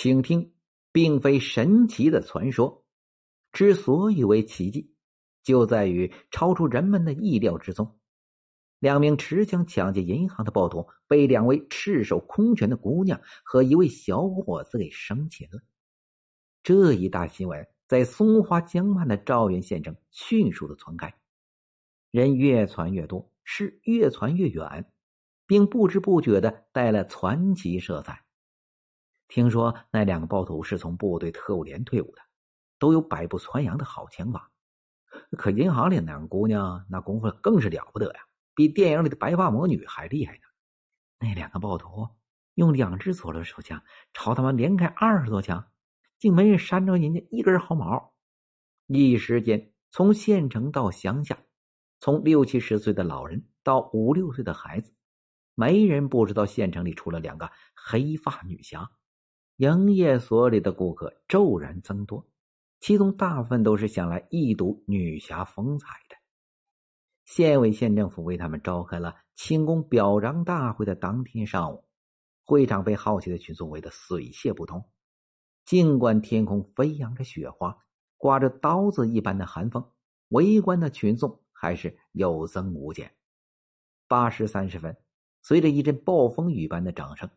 请听，并非神奇的传说。之所以为奇迹，就在于超出人们的意料之中。两名持枪抢劫银行的暴徒被两位赤手空拳的姑娘和一位小伙子给生擒了。这一大新闻在松花江畔的赵源县城迅速的传开，人越传越多，事越传越远，并不知不觉的带了传奇色彩。听说那两个暴徒是从部队特务连退伍的，都有百步穿杨的好枪法。可银行里两个姑娘那功夫更是了不得呀，比电影里的白发魔女还厉害呢。那两个暴徒用两只左轮手枪朝他们连开二十多枪，竟没人扇着人家一根毫毛。一时间，从县城到乡下，从六七十岁的老人到五六岁的孩子，没人不知道县城里出了两个黑发女侠。营业所里的顾客骤然增多，其中大部分都是想来一睹女侠风采的。县委县政府为他们召开了庆功表彰大会的当天上午，会场被好奇的群众围得水泄不通。尽管天空飞扬着雪花，刮着刀子一般的寒风，围观的群众还是有增无减。八时三十分，随着一阵暴风雨般的掌声。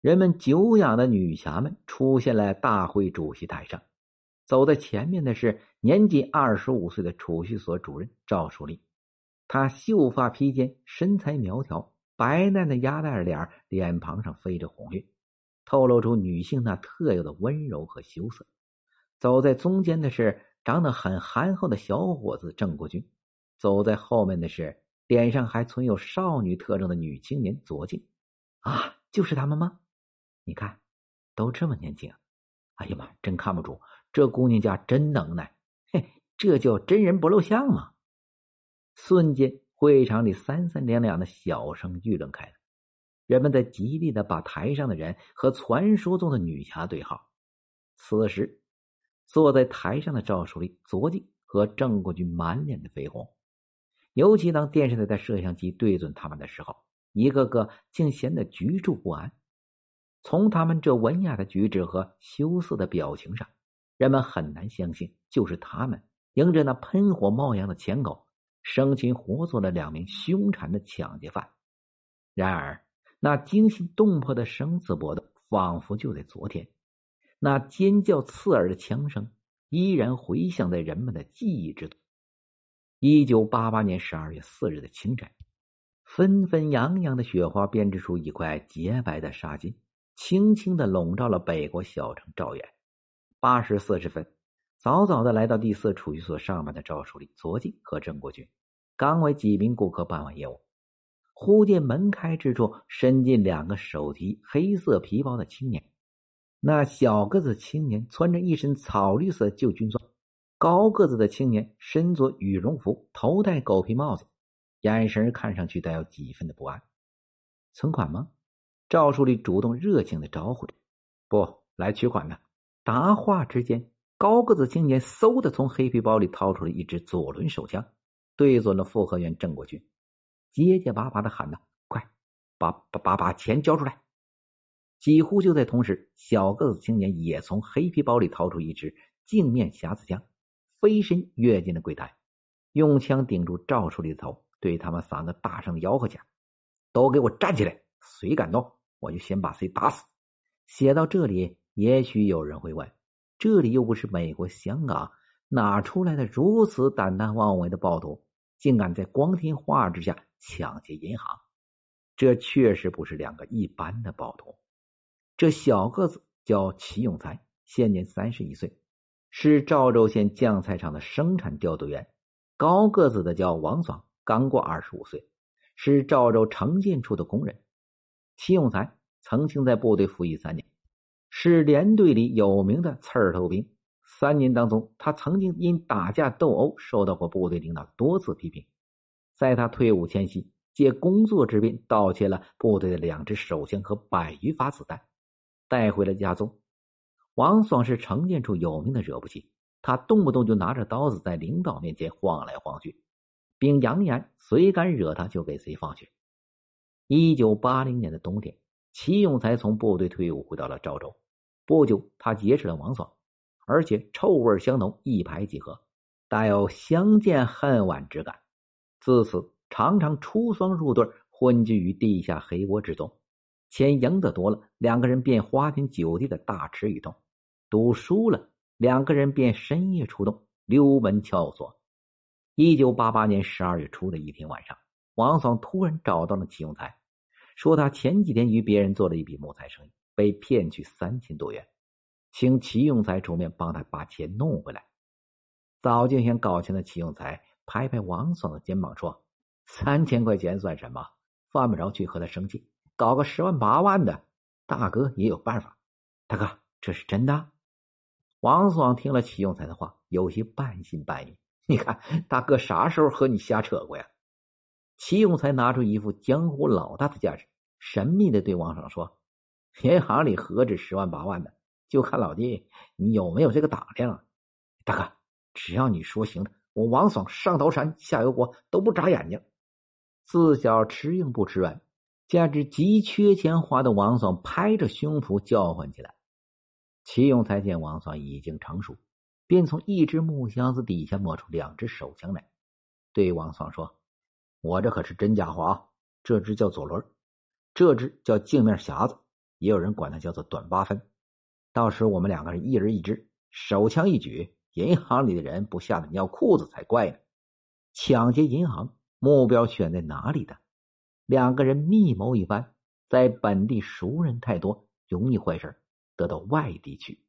人们久仰的女侠们出现在大会主席台上，走在前面的是年仅二十五岁的储蓄所主任赵淑丽。她秀发披肩，身材苗条，白嫩的鸭蛋脸，脸庞上飞着红晕，透露出女性那特有的温柔和羞涩。走在中间的是长得很憨厚的小伙子郑国军，走在后面的是脸上还存有少女特征的女青年左静。啊，就是他们吗？你看，都这么年轻，哎呀妈，真看不出这姑娘家真能耐，嘿，这叫真人不露相嘛！瞬间，会场里三三两两的小声议论开了，人们在极力的把台上的人和传说中的女侠对号。此时，坐在台上的赵淑丽、左静和郑国军满脸的绯红，尤其当电视台的摄像机对准他们的时候，一个个竟显得局促不安。从他们这文雅的举止和羞涩的表情上，人们很难相信，就是他们迎着那喷火冒烟的枪口，生擒活捉了两名凶残的抢劫犯。然而，那惊心动魄的生死搏斗，仿佛就在昨天；那尖叫刺耳的枪声，依然回响在人们的记忆之中。一九八八年十二月四日的清晨，纷纷扬扬的雪花编织出一块洁白的纱巾。轻轻的笼罩了北国小城赵远。八时四十分，早早的来到第四储蓄所上班的赵书立、左进和郑国军，刚为几名顾客办完业务，忽见门开之处伸进两个手提黑色皮包的青年。那小个子青年穿着一身草绿色旧军装，高个子的青年身着羽绒服，头戴狗皮帽子，眼神看上去带有几分的不安。存款吗？赵书立主动热情的招呼着：“不来取款的。”答话之间，高个子青年嗖的从黑皮包里掏出了一支左轮手枪，对准了复合员郑国军，结结巴巴的喊道：“快，把把把把钱交出来！”几乎就在同时，小个子青年也从黑皮包里掏出一支镜面匣子枪，飞身跃进了柜台，用枪顶住赵书立的头，对他们三个大声吆喝起来：“都给我站起来！谁敢动！”我就先把谁打死。写到这里，也许有人会问：这里又不是美国、香港，哪出来的如此胆大妄为的暴徒，竟敢在光天化日之下抢劫银行？这确实不是两个一般的暴徒。这小个子叫齐永才，现年三十一岁，是赵州县酱菜厂的生产调度员；高个子的叫王爽，刚过二十五岁，是赵州城建处的工人。齐永才曾经在部队服役三年，是连队里有名的刺头兵。三年当中，他曾经因打架斗殴受到过部队领导多次批评。在他退伍前夕，借工作之便盗窃了部队的两支手枪和百余发子弹，带回了家中。王爽是城建处有名的惹不起，他动不动就拿着刀子在领导面前晃来晃去，并扬言谁敢惹他就给谁放血。一九八零年的冬天，齐永才从部队退伍回到了赵州，不久，他结识了王爽，而且臭味相浓，一拍即合，带有相见恨晚之感。自此，常常出双入对，混居于地下黑窝之中。钱赢得多了，两个人便花天酒地的大吃一通；赌输了，两个人便深夜出动，溜门撬锁。一九八八年十二月初的一天晚上，王爽突然找到了齐永才，说他前几天与别人做了一笔木材生意。被骗去三千多元，请齐永才出面帮他把钱弄回来。早就想搞钱的齐永才拍拍王爽的肩膀说：“三千块钱算什么？犯不着去和他生气。搞个十万八万的，大哥也有办法。”大哥，这是真的？王爽听了齐永才的话，有些半信半疑。你看，大哥啥时候和你瞎扯过呀？齐永才拿出一副江湖老大的架势，神秘的对王爽说。银行里何止十万八万的，就看老弟你有没有这个胆量啊。大哥，只要你说行了，我王爽上刀山下油锅都不眨眼睛。自小吃硬不吃软，加之急缺钱花的王爽拍着胸脯叫唤起来。齐永才见王爽已经成熟，便从一只木箱子底下摸出两只手枪来，对王爽说：“我这可是真家伙啊！这只叫左轮，这只叫镜面匣子。”也有人管它叫做短八分，到时我们两个人一人一支，手枪一举，银行里的人不吓得尿裤子才怪呢。抢劫银行，目标选在哪里的？两个人密谋一番，在本地熟人太多，容易坏事，得到外地去。